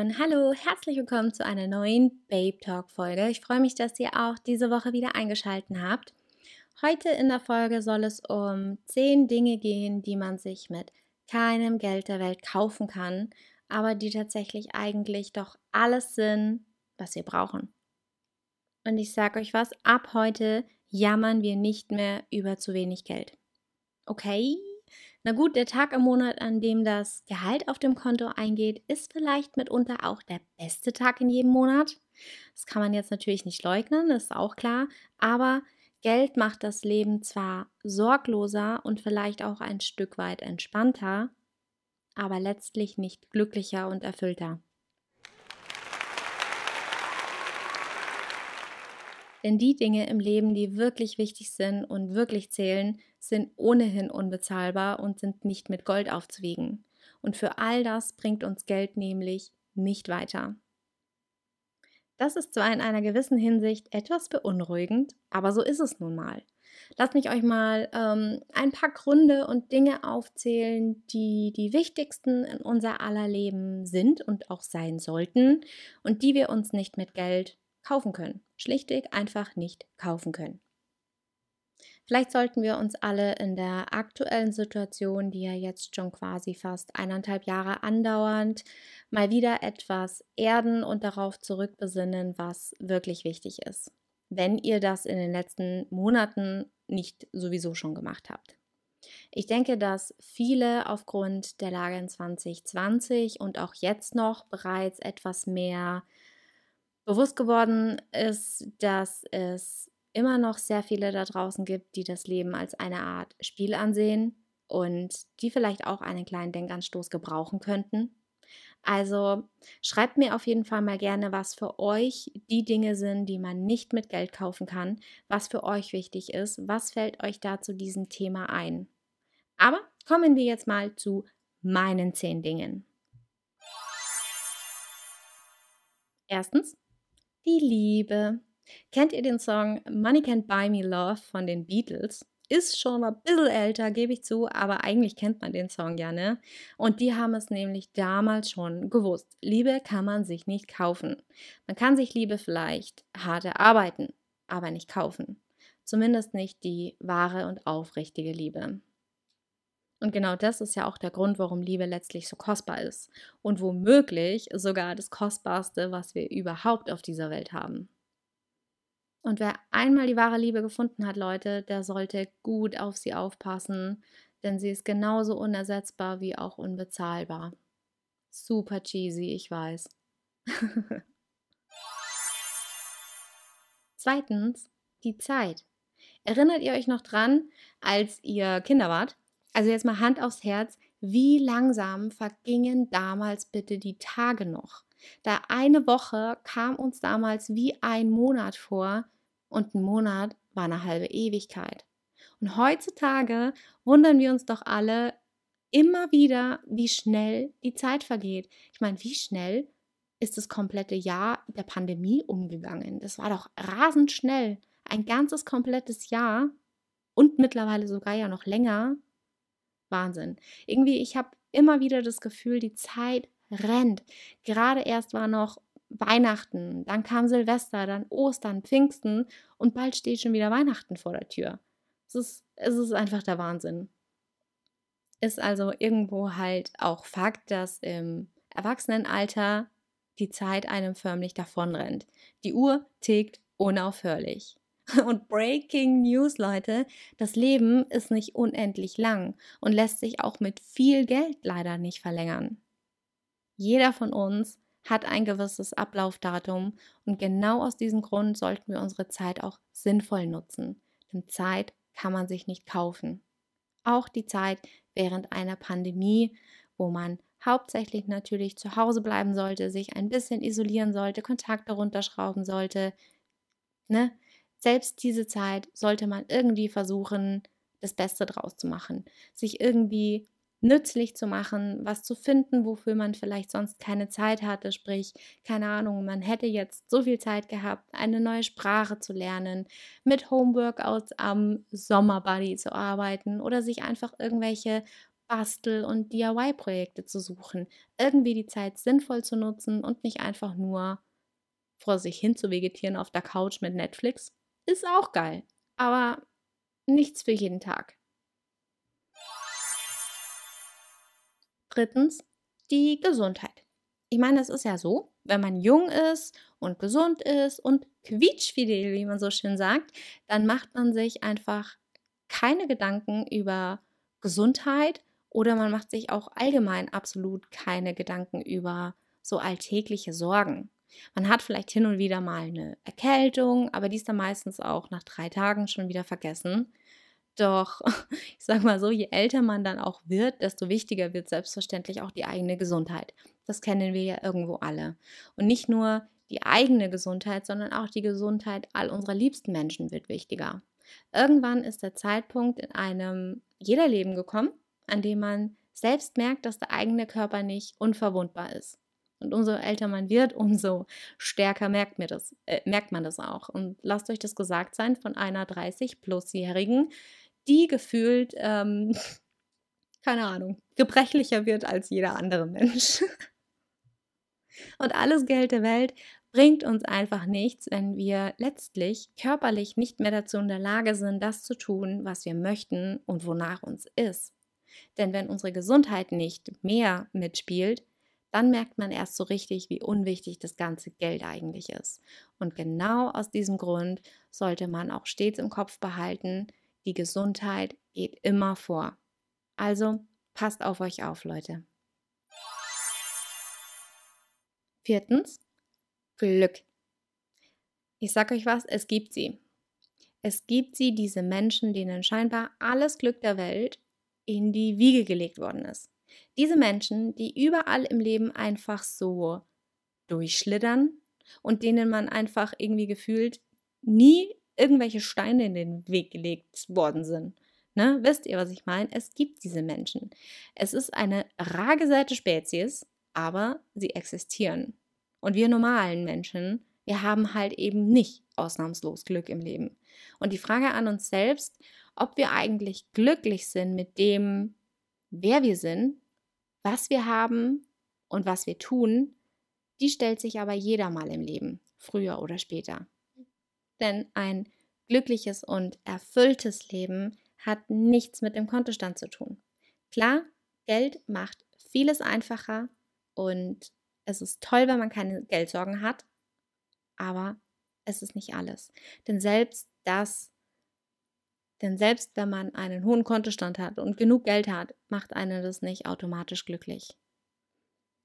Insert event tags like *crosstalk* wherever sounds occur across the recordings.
Und hallo, herzlich willkommen zu einer neuen Babe Talk Folge. Ich freue mich, dass ihr auch diese Woche wieder eingeschaltet habt. Heute in der Folge soll es um 10 Dinge gehen, die man sich mit keinem Geld der Welt kaufen kann, aber die tatsächlich eigentlich doch alles sind, was wir brauchen. Und ich sage euch was, ab heute jammern wir nicht mehr über zu wenig Geld. Okay? Na gut, der Tag im Monat, an dem das Gehalt auf dem Konto eingeht, ist vielleicht mitunter auch der beste Tag in jedem Monat. Das kann man jetzt natürlich nicht leugnen, das ist auch klar. Aber Geld macht das Leben zwar sorgloser und vielleicht auch ein Stück weit entspannter, aber letztlich nicht glücklicher und erfüllter. Denn die Dinge im Leben, die wirklich wichtig sind und wirklich zählen, sind ohnehin unbezahlbar und sind nicht mit Gold aufzuwiegen. Und für all das bringt uns Geld nämlich nicht weiter. Das ist zwar in einer gewissen Hinsicht etwas beunruhigend, aber so ist es nun mal. Lasst mich euch mal ähm, ein paar Gründe und Dinge aufzählen, die die wichtigsten in unser aller Leben sind und auch sein sollten und die wir uns nicht mit Geld kaufen können. Schlichtweg einfach nicht kaufen können. Vielleicht sollten wir uns alle in der aktuellen Situation, die ja jetzt schon quasi fast eineinhalb Jahre andauernd, mal wieder etwas erden und darauf zurückbesinnen, was wirklich wichtig ist. Wenn ihr das in den letzten Monaten nicht sowieso schon gemacht habt. Ich denke, dass viele aufgrund der Lage in 2020 und auch jetzt noch bereits etwas mehr bewusst geworden ist, dass es immer noch sehr viele da draußen gibt, die das Leben als eine Art Spiel ansehen und die vielleicht auch einen kleinen Denkanstoß gebrauchen könnten. Also schreibt mir auf jeden Fall mal gerne, was für euch die Dinge sind, die man nicht mit Geld kaufen kann, was für euch wichtig ist, was fällt euch da zu diesem Thema ein. Aber kommen wir jetzt mal zu meinen zehn Dingen. Erstens, die Liebe. Kennt ihr den Song Money Can't Buy Me Love von den Beatles? Ist schon ein bisschen älter, gebe ich zu, aber eigentlich kennt man den Song ja, ne? Und die haben es nämlich damals schon gewusst. Liebe kann man sich nicht kaufen. Man kann sich Liebe vielleicht hart erarbeiten, aber nicht kaufen. Zumindest nicht die wahre und aufrichtige Liebe. Und genau das ist ja auch der Grund, warum Liebe letztlich so kostbar ist. Und womöglich sogar das Kostbarste, was wir überhaupt auf dieser Welt haben. Und wer einmal die wahre Liebe gefunden hat, Leute, der sollte gut auf sie aufpassen, denn sie ist genauso unersetzbar wie auch unbezahlbar. Super cheesy, ich weiß. *laughs* Zweitens, die Zeit. Erinnert ihr euch noch dran, als ihr Kinder wart? Also jetzt mal Hand aufs Herz, wie langsam vergingen damals bitte die Tage noch? Da eine Woche kam uns damals wie ein Monat vor und ein Monat war eine halbe Ewigkeit. Und heutzutage wundern wir uns doch alle immer wieder, wie schnell die Zeit vergeht. Ich meine, wie schnell ist das komplette Jahr der Pandemie umgegangen? Das war doch rasend schnell. Ein ganzes komplettes Jahr und mittlerweile sogar ja noch länger Wahnsinn. Irgendwie, ich habe immer wieder das Gefühl, die Zeit rennt. Gerade erst war noch Weihnachten, dann kam Silvester, dann Ostern, Pfingsten und bald steht schon wieder Weihnachten vor der Tür. Es ist, es ist einfach der Wahnsinn. Ist also irgendwo halt auch Fakt, dass im Erwachsenenalter die Zeit einem förmlich davonrennt. Die Uhr tickt unaufhörlich. *laughs* Und Breaking News, Leute, das Leben ist nicht unendlich lang und lässt sich auch mit viel Geld leider nicht verlängern. Jeder von uns hat ein gewisses Ablaufdatum und genau aus diesem Grund sollten wir unsere Zeit auch sinnvoll nutzen. Denn Zeit kann man sich nicht kaufen. Auch die Zeit während einer Pandemie, wo man hauptsächlich natürlich zu Hause bleiben sollte, sich ein bisschen isolieren sollte, Kontakte runterschrauben sollte. Ne? Selbst diese Zeit sollte man irgendwie versuchen, das Beste draus zu machen, sich irgendwie nützlich zu machen, was zu finden, wofür man vielleicht sonst keine Zeit hatte. Sprich, keine Ahnung, man hätte jetzt so viel Zeit gehabt, eine neue Sprache zu lernen, mit Homeworkouts am Sommerbuddy zu arbeiten oder sich einfach irgendwelche Bastel- und DIY-Projekte zu suchen, irgendwie die Zeit sinnvoll zu nutzen und nicht einfach nur vor sich hin zu vegetieren auf der Couch mit Netflix, ist auch geil, aber nichts für jeden Tag. Drittens, die Gesundheit. Ich meine, es ist ja so, wenn man jung ist und gesund ist und quietschfidel, wie man so schön sagt, dann macht man sich einfach keine Gedanken über Gesundheit oder man macht sich auch allgemein absolut keine Gedanken über so alltägliche Sorgen. Man hat vielleicht hin und wieder mal eine Erkältung, aber die ist dann meistens auch nach drei Tagen schon wieder vergessen. Doch, *laughs* ich sag mal so, je älter man dann auch wird, desto wichtiger wird selbstverständlich auch die eigene Gesundheit. Das kennen wir ja irgendwo alle. Und nicht nur die eigene Gesundheit, sondern auch die Gesundheit all unserer liebsten Menschen wird wichtiger. Irgendwann ist der Zeitpunkt in einem jeder Leben gekommen, an dem man selbst merkt, dass der eigene Körper nicht unverwundbar ist. Und umso älter man wird, umso stärker merkt, mir das, äh, merkt man das auch. Und lasst euch das gesagt sein von einer 30-plus-Jährigen, die gefühlt, ähm, *laughs* keine Ahnung, gebrechlicher wird als jeder andere Mensch. *laughs* Und alles Geld der Welt bringt uns einfach nichts, wenn wir letztlich körperlich nicht mehr dazu in der Lage sind, das zu tun, was wir möchten und wonach uns ist. Denn wenn unsere Gesundheit nicht mehr mitspielt, dann merkt man erst so richtig, wie unwichtig das ganze Geld eigentlich ist. Und genau aus diesem Grund sollte man auch stets im Kopf behalten, die Gesundheit geht immer vor. Also passt auf euch auf, Leute. Viertens, Glück. Ich sage euch was, es gibt sie. Es gibt sie, diese Menschen, denen scheinbar alles Glück der Welt in die Wiege gelegt worden ist. Diese Menschen, die überall im Leben einfach so durchschlittern und denen man einfach irgendwie gefühlt nie irgendwelche Steine in den Weg gelegt worden sind. Ne? Wisst ihr, was ich meine? Es gibt diese Menschen. Es ist eine rar gesäte Spezies, aber sie existieren. Und wir normalen Menschen, wir haben halt eben nicht ausnahmslos Glück im Leben. Und die Frage an uns selbst, ob wir eigentlich glücklich sind mit dem, wer wir sind, was wir haben und was wir tun, die stellt sich aber jeder mal im Leben, früher oder später. Denn ein glückliches und erfülltes Leben hat nichts mit dem Kontostand zu tun. Klar, Geld macht vieles einfacher und es ist toll, wenn man keine Geldsorgen hat, aber es ist nicht alles. Denn selbst das, denn selbst wenn man einen hohen Kontostand hat und genug Geld hat, macht einen das nicht automatisch glücklich.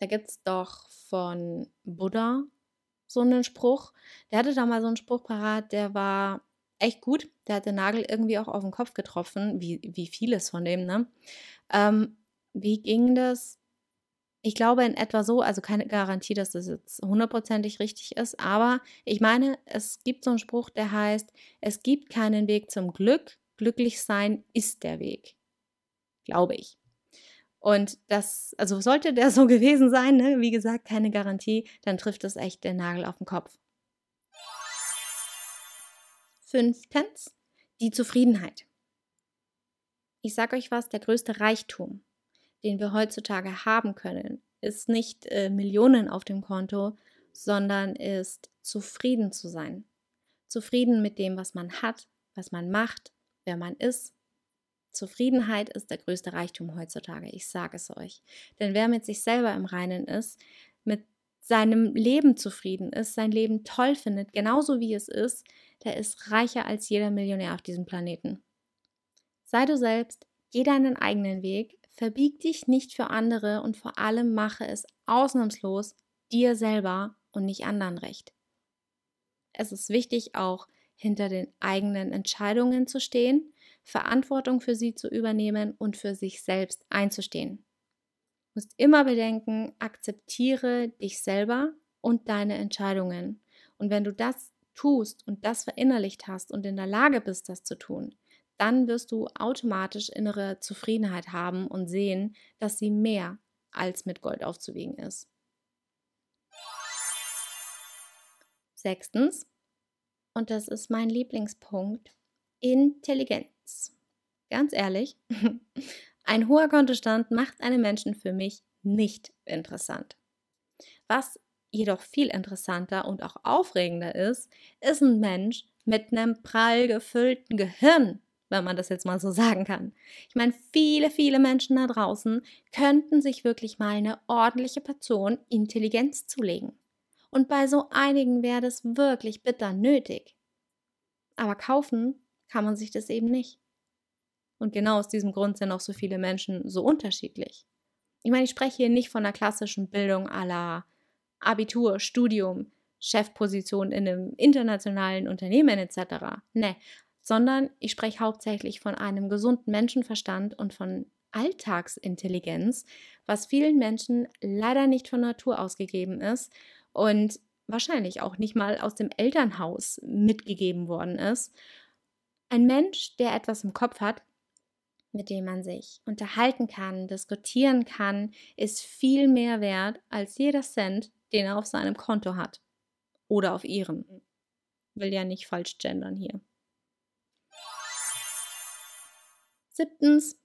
Da gibt es doch von Buddha so einen Spruch. Der hatte da mal so einen Spruch parat, der war echt gut. Der hat den Nagel irgendwie auch auf den Kopf getroffen, wie, wie vieles von dem, ne? Ähm, wie ging das? Ich glaube in etwa so, also keine Garantie, dass das jetzt hundertprozentig richtig ist, aber ich meine, es gibt so einen Spruch, der heißt, es gibt keinen Weg zum Glück, glücklich sein ist der Weg. Glaube ich. Und das, also sollte der so *laughs* gewesen sein, ne? wie gesagt, keine Garantie, dann trifft es echt den Nagel auf den Kopf. Fünftens, die Zufriedenheit. Ich sage euch was, der größte Reichtum, den wir heutzutage haben können, ist nicht äh, Millionen auf dem Konto, sondern ist zufrieden zu sein. Zufrieden mit dem, was man hat, was man macht, wer man ist Zufriedenheit ist der größte Reichtum heutzutage, ich sage es euch. Denn wer mit sich selber im Reinen ist, mit seinem Leben zufrieden ist, sein Leben toll findet, genauso wie es ist, der ist reicher als jeder Millionär auf diesem Planeten. Sei du selbst, geh deinen eigenen Weg, verbieg dich nicht für andere und vor allem mache es ausnahmslos dir selber und nicht anderen recht. Es ist wichtig, auch hinter den eigenen Entscheidungen zu stehen Verantwortung für sie zu übernehmen und für sich selbst einzustehen. Du musst immer bedenken, akzeptiere dich selber und deine Entscheidungen. Und wenn du das tust und das verinnerlicht hast und in der Lage bist, das zu tun, dann wirst du automatisch innere Zufriedenheit haben und sehen, dass sie mehr als mit Gold aufzuwiegen ist. Sechstens, und das ist mein Lieblingspunkt, Intelligenz. Ganz ehrlich, *laughs* Ein hoher Kontostand macht einen Menschen für mich nicht interessant. Was jedoch viel interessanter und auch aufregender ist, ist ein Mensch mit einem prall gefüllten Gehirn, wenn man das jetzt mal so *laughs* sagen kann. Ich meine, viele, viele Menschen da draußen könnten sich wirklich mal eine ordentliche Portion Intelligenz zulegen. Und bei so einigen wäre das wirklich bitter nötig. Aber kaufen kann man sich das eben nicht. Und genau aus diesem Grund sind auch so viele Menschen so unterschiedlich. Ich meine, ich spreche hier nicht von einer klassischen Bildung aller Abitur, Studium, Chefposition in einem internationalen Unternehmen etc. Ne, sondern ich spreche hauptsächlich von einem gesunden Menschenverstand und von Alltagsintelligenz, was vielen Menschen leider nicht von Natur aus gegeben ist und wahrscheinlich auch nicht mal aus dem Elternhaus mitgegeben worden ist. Ein Mensch, der etwas im Kopf hat, mit dem man sich unterhalten kann, diskutieren kann, ist viel mehr wert als jeder Cent, den er auf seinem Konto hat. Oder auf ihrem. Will ja nicht falsch gendern hier. Siebtens,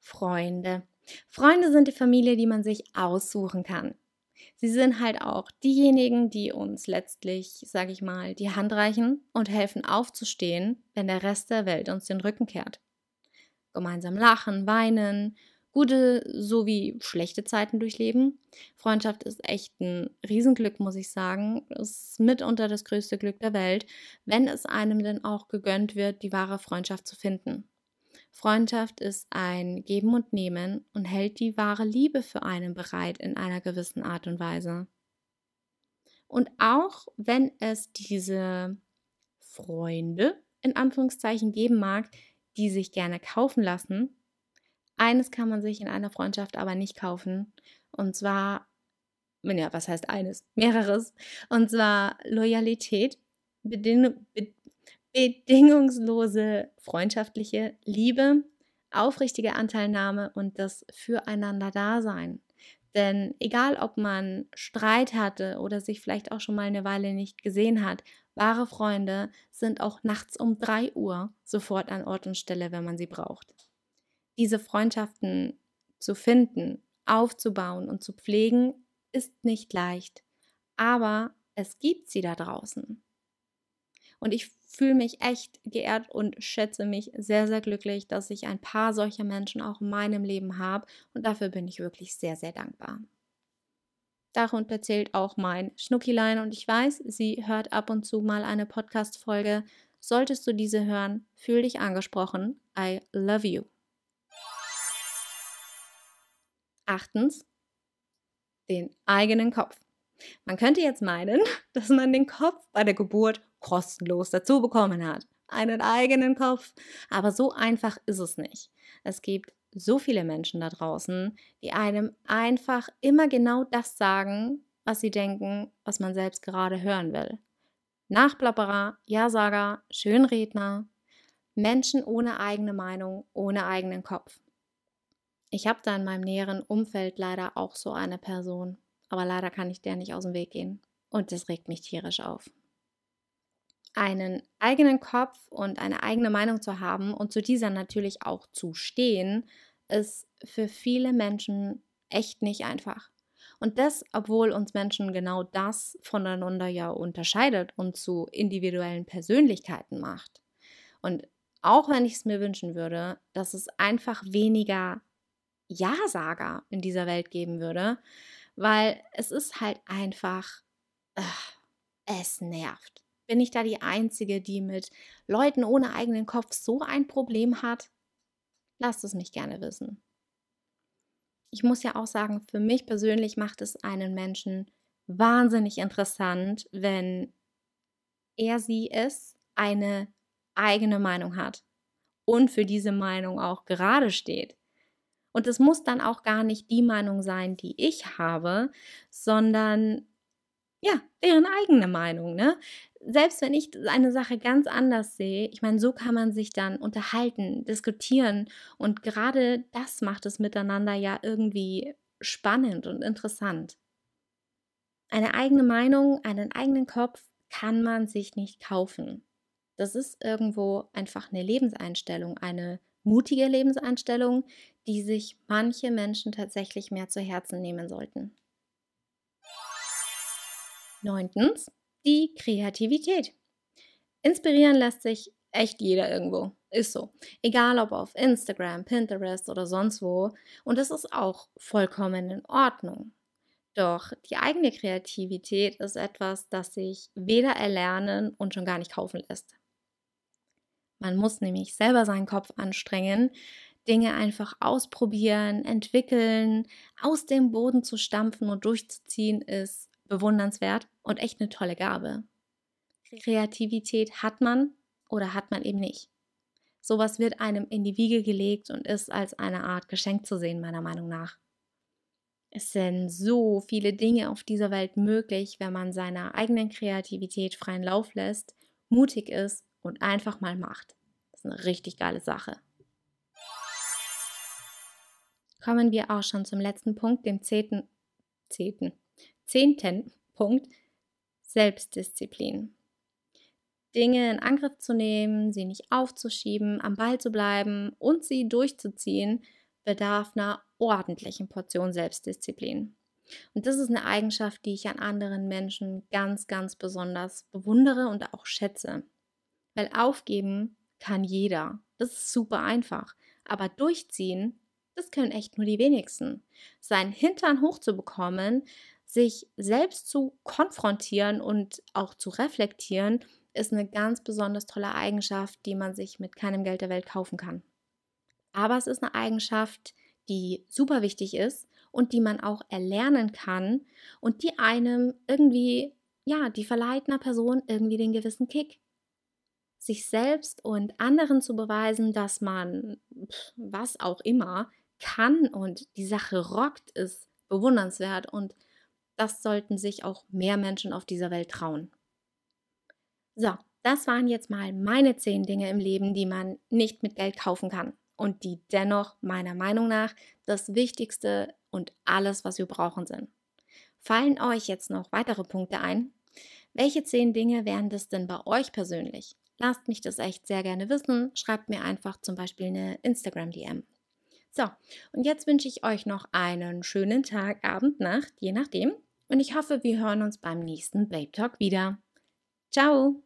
Freunde. Freunde sind die Familie, die man sich aussuchen kann. Sie sind halt auch diejenigen, die uns letztlich, sage ich mal, die Hand reichen und helfen aufzustehen, wenn der Rest der Welt uns den Rücken kehrt. Gemeinsam lachen, weinen, gute sowie schlechte Zeiten durchleben. Freundschaft ist echt ein Riesenglück, muss ich sagen. Ist mitunter das größte Glück der Welt, wenn es einem denn auch gegönnt wird, die wahre Freundschaft zu finden. Freundschaft ist ein Geben und Nehmen und hält die wahre Liebe für einen bereit in einer gewissen Art und Weise. Und auch wenn es diese Freunde in Anführungszeichen geben mag, die sich gerne kaufen lassen, eines kann man sich in einer Freundschaft aber nicht kaufen. Und zwar, ja, was heißt eines? Mehreres. Und zwar Loyalität, Beding bedingungslose freundschaftliche Liebe, aufrichtige Anteilnahme und das Füreinander-Dasein. Denn egal, ob man Streit hatte oder sich vielleicht auch schon mal eine Weile nicht gesehen hat, wahre Freunde sind auch nachts um 3 Uhr sofort an Ort und Stelle, wenn man sie braucht. Diese Freundschaften zu finden, aufzubauen und zu pflegen, ist nicht leicht. Aber es gibt sie da draußen. Und ich fühle mich echt geehrt und schätze mich sehr, sehr glücklich, dass ich ein paar solcher Menschen auch in meinem Leben habe. Und dafür bin ich wirklich sehr, sehr dankbar. Darunter zählt auch mein Schnuckilein und ich weiß, sie hört ab und zu mal eine Podcast-Folge. Solltest du diese hören, fühl dich angesprochen. I love you. Achtens, den eigenen Kopf. Man könnte jetzt meinen, *laughs* dass man den Kopf bei der Geburt kostenlos dazu bekommen hat. Einen eigenen Kopf. Aber so einfach ist es nicht. Es gibt so viele Menschen da draußen, die einem einfach immer genau das sagen, was sie denken, was man selbst gerade hören will. Nachplapperer, Ja-Sager, Schönredner, Menschen ohne eigene Meinung, ohne eigenen Kopf. Ich habe da in meinem näheren Umfeld leider auch so eine Person, aber leider kann ich der nicht aus dem Weg gehen. Und das regt mich tierisch auf einen eigenen Kopf und eine eigene Meinung zu haben und zu dieser natürlich auch zu stehen, ist für viele Menschen echt nicht einfach. Und das, obwohl uns Menschen genau das voneinander ja unterscheidet und zu individuellen Persönlichkeiten macht. Und auch wenn ich es mir wünschen würde, dass es einfach weniger Ja-Sager in dieser Welt geben würde, weil es ist halt einfach, ach, es nervt. Bin ich da die Einzige, die mit Leuten ohne eigenen Kopf so ein Problem hat? Lasst es mich gerne wissen. Ich muss ja auch sagen, für mich persönlich macht es einen Menschen wahnsinnig interessant, wenn er sie es eine eigene Meinung hat und für diese Meinung auch gerade steht. Und es muss dann auch gar nicht die Meinung sein, die ich habe, sondern ja, deren eigene Meinung, ne? Selbst wenn ich eine Sache ganz anders sehe, ich meine, so kann man sich dann unterhalten, diskutieren und gerade das macht es miteinander ja irgendwie spannend und interessant. Eine eigene Meinung, einen eigenen Kopf kann man sich nicht kaufen. Das ist irgendwo einfach eine Lebenseinstellung, eine mutige Lebenseinstellung, die sich manche Menschen tatsächlich mehr zu Herzen nehmen sollten. Neuntens, die Kreativität. Inspirieren lässt sich echt jeder irgendwo. Ist so. Egal ob auf Instagram, Pinterest oder sonst wo. Und das ist auch vollkommen in Ordnung. Doch die eigene Kreativität ist etwas, das sich weder erlernen und schon gar nicht kaufen lässt. Man muss nämlich selber seinen Kopf anstrengen, Dinge einfach ausprobieren, entwickeln, aus dem Boden zu stampfen und durchzuziehen, ist bewundernswert und echt eine tolle Gabe. Kreativität hat man oder hat man eben nicht. Sowas wird einem in die Wiege gelegt und ist als eine Art Geschenk zu sehen, meiner Meinung nach. Es sind so viele Dinge auf dieser Welt möglich, wenn man seiner eigenen Kreativität freien Lauf lässt, mutig ist und einfach mal macht. Das ist eine richtig geile Sache. Kommen wir auch schon zum letzten Punkt, dem zehnten, zehnten, zehnten Punkt, Selbstdisziplin. Dinge in Angriff zu nehmen, sie nicht aufzuschieben, am Ball zu bleiben und sie durchzuziehen, bedarf einer ordentlichen Portion Selbstdisziplin. Und das ist eine Eigenschaft, die ich an anderen Menschen ganz, ganz besonders bewundere und auch schätze. Weil aufgeben kann jeder. Das ist super einfach. Aber durchziehen, das können echt nur die wenigsten. Seinen Hintern hochzubekommen, sich selbst zu konfrontieren und auch zu reflektieren, ist eine ganz besonders tolle Eigenschaft, die man sich mit keinem Geld der Welt kaufen kann. Aber es ist eine Eigenschaft, die super wichtig ist und die man auch erlernen kann und die einem irgendwie, ja, die verleiht einer Person irgendwie den gewissen Kick. Sich selbst und anderen zu beweisen, dass man was auch immer kann und die Sache rockt, ist bewundernswert und das sollten sich auch mehr Menschen auf dieser Welt trauen. So, das waren jetzt mal meine zehn Dinge im Leben, die man nicht mit Geld kaufen kann und die dennoch meiner Meinung nach das Wichtigste und alles, was wir brauchen sind. Fallen euch jetzt noch weitere Punkte ein? Welche zehn Dinge wären das denn bei euch persönlich? Lasst mich das echt sehr gerne wissen. Schreibt mir einfach zum Beispiel eine Instagram-DM. So, und jetzt wünsche ich euch noch einen schönen Tag, Abend, Nacht, je nachdem. Und ich hoffe, wir hören uns beim nächsten Babe Talk wieder. Ciao!